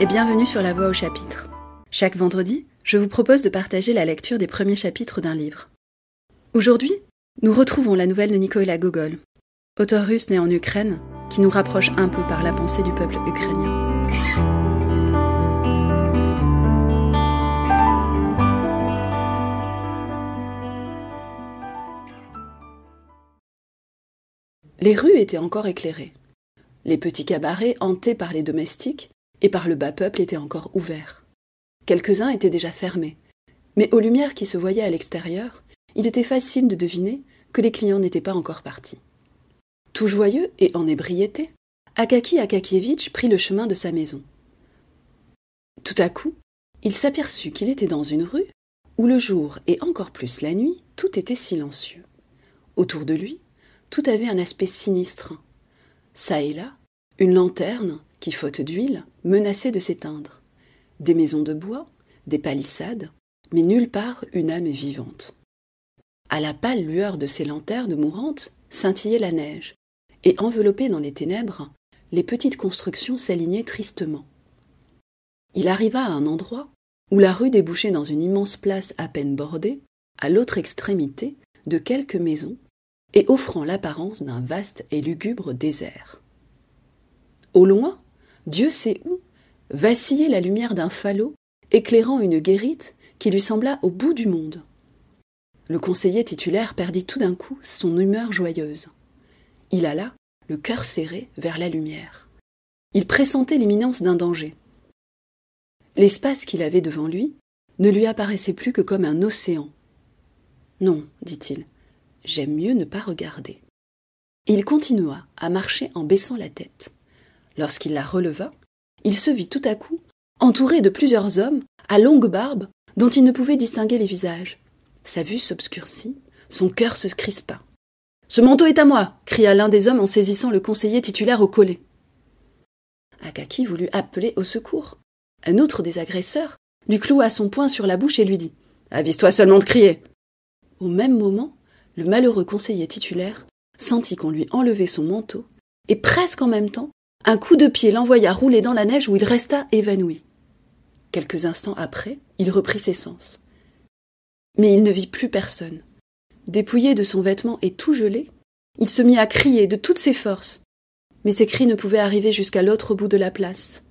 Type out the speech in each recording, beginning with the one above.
et bienvenue sur La Voix au chapitre. Chaque vendredi, je vous propose de partager la lecture des premiers chapitres d'un livre. Aujourd'hui, nous retrouvons la nouvelle de Nikola Gogol, auteur russe né en Ukraine, qui nous rapproche un peu par la pensée du peuple ukrainien. Les rues étaient encore éclairées. Les petits cabarets hantés par les domestiques et par le bas peuple étaient encore ouverts. Quelques-uns étaient déjà fermés, mais aux lumières qui se voyaient à l'extérieur, il était facile de deviner que les clients n'étaient pas encore partis. Tout joyeux et en ébriété, Akaki Akakievitch prit le chemin de sa maison. Tout à coup, il s'aperçut qu'il était dans une rue où le jour et encore plus la nuit, tout était silencieux. Autour de lui, tout avait un aspect sinistre. Ça et là, une lanterne, qui, faute d'huile, menaçait de s'éteindre. Des maisons de bois, des palissades, mais nulle part une âme vivante. À la pâle lueur de ces lanternes mourantes scintillait la neige, et enveloppées dans les ténèbres, les petites constructions s'alignaient tristement. Il arriva à un endroit où la rue débouchait dans une immense place à peine bordée, à l'autre extrémité de quelques maisons, et offrant l'apparence d'un vaste et lugubre désert. Au loin, Dieu sait où, vacillait la lumière d'un falot éclairant une guérite qui lui sembla au bout du monde. Le conseiller titulaire perdit tout d'un coup son humeur joyeuse. Il alla, le cœur serré, vers la lumière. Il pressentait l'imminence d'un danger. L'espace qu'il avait devant lui ne lui apparaissait plus que comme un océan. Non, dit-il, j'aime mieux ne pas regarder. il continua à marcher en baissant la tête. Lorsqu'il la releva, il se vit tout à coup entouré de plusieurs hommes à longue barbe dont il ne pouvait distinguer les visages. Sa vue s'obscurcit, son cœur se crispa. Ce manteau est à moi cria l'un des hommes en saisissant le conseiller titulaire au collet. Akaki voulut appeler au secours. Un autre des agresseurs lui cloua son poing sur la bouche et lui dit Avise-toi seulement de crier. Au même moment, le malheureux conseiller titulaire sentit qu'on lui enlevait son manteau, et presque en même temps, un coup de pied l'envoya rouler dans la neige où il resta évanoui. Quelques instants après, il reprit ses sens. Mais il ne vit plus personne. Dépouillé de son vêtement et tout gelé, il se mit à crier de toutes ses forces. Mais ses cris ne pouvaient arriver jusqu'à l'autre bout de la place.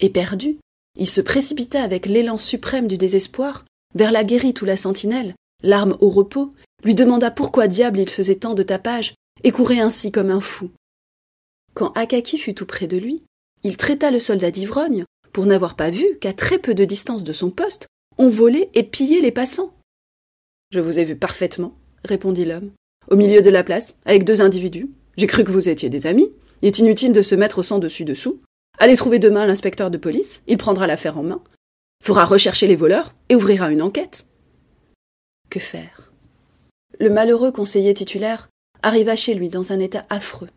Éperdu, il se précipita avec l'élan suprême du désespoir vers la guérite ou la sentinelle, l'arme au repos, lui demanda pourquoi diable il faisait tant de tapage et courait ainsi comme un fou. Quand Akaki fut tout près de lui, il traita le soldat d'ivrogne pour n'avoir pas vu qu'à très peu de distance de son poste, on volait et pillait les passants. Je vous ai vu parfaitement, répondit l'homme, au milieu de la place, avec deux individus. J'ai cru que vous étiez des amis. Il est inutile de se mettre sans dessus dessous. Allez trouver demain l'inspecteur de police, il prendra l'affaire en main, fera rechercher les voleurs et ouvrira une enquête. Que faire? Le malheureux conseiller titulaire arriva chez lui dans un état affreux.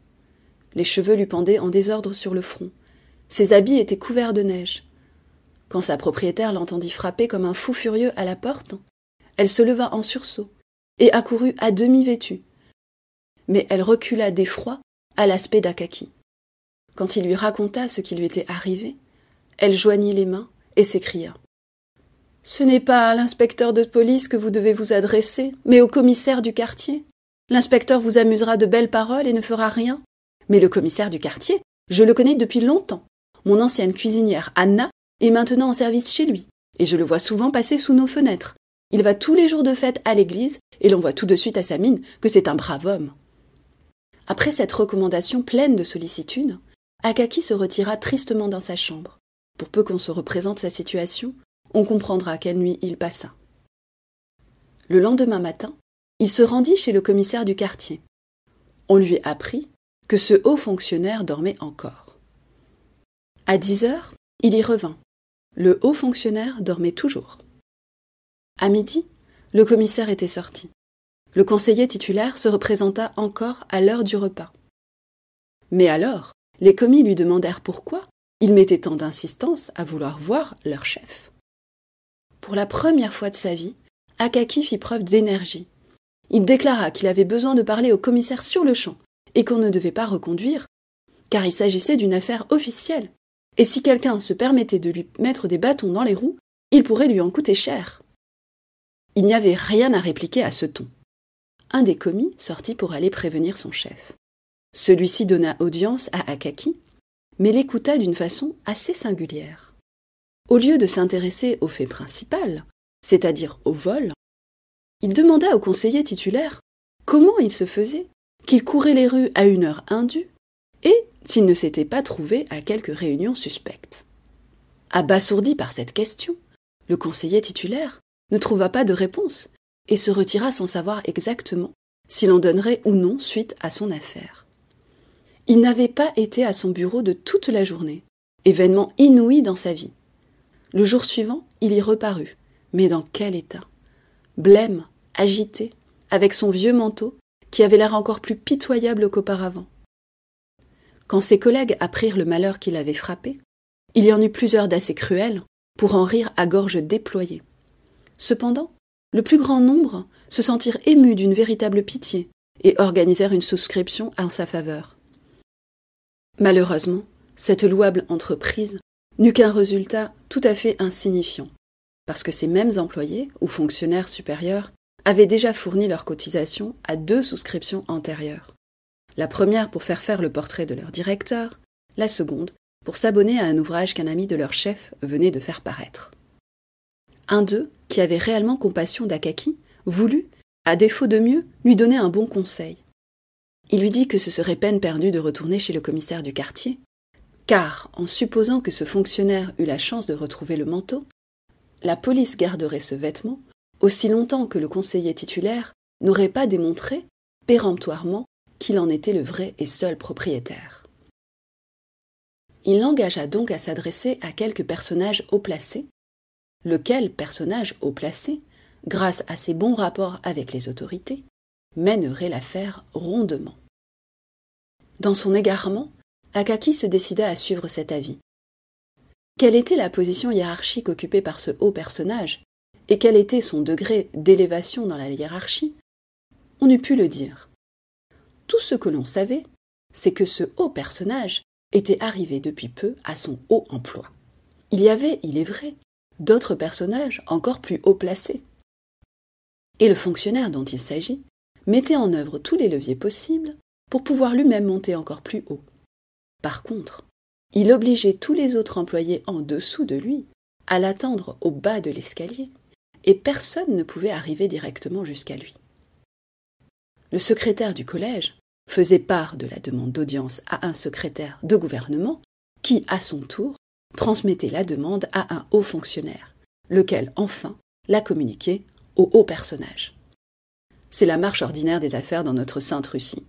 Les cheveux lui pendaient en désordre sur le front. Ses habits étaient couverts de neige. Quand sa propriétaire l'entendit frapper comme un fou furieux à la porte, elle se leva en sursaut et accourut à demi vêtue. Mais elle recula d'effroi à l'aspect d'Akaki. Quand il lui raconta ce qui lui était arrivé, elle joignit les mains et s'écria. Ce n'est pas à l'inspecteur de police que vous devez vous adresser, mais au commissaire du quartier. L'inspecteur vous amusera de belles paroles et ne fera rien. Mais le commissaire du quartier, je le connais depuis longtemps. Mon ancienne cuisinière, Anna, est maintenant en service chez lui, et je le vois souvent passer sous nos fenêtres. Il va tous les jours de fête à l'église, et l'on voit tout de suite à sa mine que c'est un brave homme. Après cette recommandation pleine de sollicitude, Akaki se retira tristement dans sa chambre. Pour peu qu'on se représente sa situation, on comprendra quelle nuit il passa. Le lendemain matin, il se rendit chez le commissaire du quartier. On lui apprit que ce haut fonctionnaire dormait encore. À dix heures, il y revint. Le haut fonctionnaire dormait toujours. À midi, le commissaire était sorti. Le conseiller titulaire se représenta encore à l'heure du repas. Mais alors, les commis lui demandèrent pourquoi il mettait tant d'insistance à vouloir voir leur chef. Pour la première fois de sa vie, Akaki fit preuve d'énergie. Il déclara qu'il avait besoin de parler au commissaire sur le champ et qu'on ne devait pas reconduire, car il s'agissait d'une affaire officielle. et si quelqu'un se permettait de lui mettre des bâtons dans les roues, il pourrait lui en coûter cher. Il n'y avait rien à répliquer à ce ton. Un des commis sortit pour aller prévenir son chef. Celui-ci donna audience à Akaki, mais l'écouta d'une façon assez singulière. Au lieu de s'intéresser au fait principal, c'est-à-dire au vol, il demanda au conseiller titulaire comment il se faisait qu'il courait les rues à une heure indue et s'il ne s'était pas trouvé à quelques réunions suspectes. Abasourdi par cette question, le conseiller titulaire ne trouva pas de réponse et se retira sans savoir exactement s'il en donnerait ou non suite à son affaire. Il n'avait pas été à son bureau de toute la journée, événement inouï dans sa vie. Le jour suivant, il y reparut, mais dans quel état? Blême, agité, avec son vieux manteau, qui avait l'air encore plus pitoyable qu'auparavant. Quand ses collègues apprirent le malheur qui l'avait frappé, il y en eut plusieurs d'assez cruels pour en rire à gorge déployée. Cependant, le plus grand nombre se sentirent émus d'une véritable pitié et organisèrent une souscription en sa faveur. Malheureusement, cette louable entreprise n'eut qu'un résultat tout à fait insignifiant, parce que ces mêmes employés ou fonctionnaires supérieurs avaient déjà fourni leur cotisation à deux souscriptions antérieures. La première pour faire faire le portrait de leur directeur, la seconde pour s'abonner à un ouvrage qu'un ami de leur chef venait de faire paraître. Un d'eux, qui avait réellement compassion d'Akaki, voulut, à défaut de mieux, lui donner un bon conseil. Il lui dit que ce serait peine perdue de retourner chez le commissaire du quartier, car, en supposant que ce fonctionnaire eût la chance de retrouver le manteau, la police garderait ce vêtement aussi longtemps que le conseiller titulaire n'aurait pas démontré, péremptoirement, qu'il en était le vrai et seul propriétaire. Il l'engagea donc à s'adresser à quelques personnages haut placés, lequel personnage haut placé, grâce à ses bons rapports avec les autorités, mènerait l'affaire rondement. Dans son égarement, Akaki se décida à suivre cet avis. Quelle était la position hiérarchique occupée par ce haut personnage, et quel était son degré d'élévation dans la hiérarchie, on eût pu le dire. Tout ce que l'on savait, c'est que ce haut personnage était arrivé depuis peu à son haut emploi. Il y avait, il est vrai, d'autres personnages encore plus haut placés. Et le fonctionnaire dont il s'agit mettait en œuvre tous les leviers possibles pour pouvoir lui-même monter encore plus haut. Par contre, il obligeait tous les autres employés en dessous de lui à l'attendre au bas de l'escalier, et personne ne pouvait arriver directement jusqu'à lui. Le secrétaire du collège faisait part de la demande d'audience à un secrétaire de gouvernement qui, à son tour, transmettait la demande à un haut fonctionnaire, lequel, enfin, la communiquait au haut personnage. C'est la marche ordinaire des affaires dans notre sainte Russie.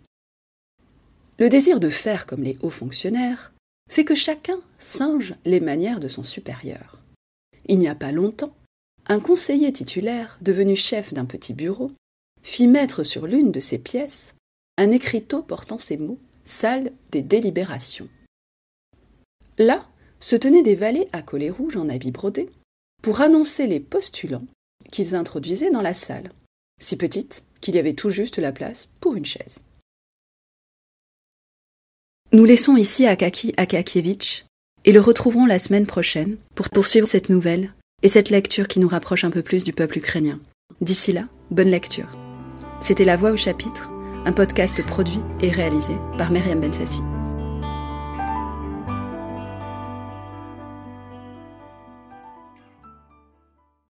Le désir de faire comme les hauts fonctionnaires fait que chacun singe les manières de son supérieur. Il n'y a pas longtemps, un conseiller titulaire, devenu chef d'un petit bureau, fit mettre sur l'une de ses pièces un écriteau portant ces mots Salle des délibérations. Là se tenaient des valets à collet rouge en habits brodés pour annoncer les postulants qu'ils introduisaient dans la salle, si petite qu'il y avait tout juste la place pour une chaise. Nous laissons ici Akaki Akakievitch et le retrouverons la semaine prochaine pour poursuivre cette nouvelle et cette lecture qui nous rapproche un peu plus du peuple ukrainien. D'ici là, bonne lecture. C'était La Voix au chapitre, un podcast produit et réalisé par Myriam Bensassi.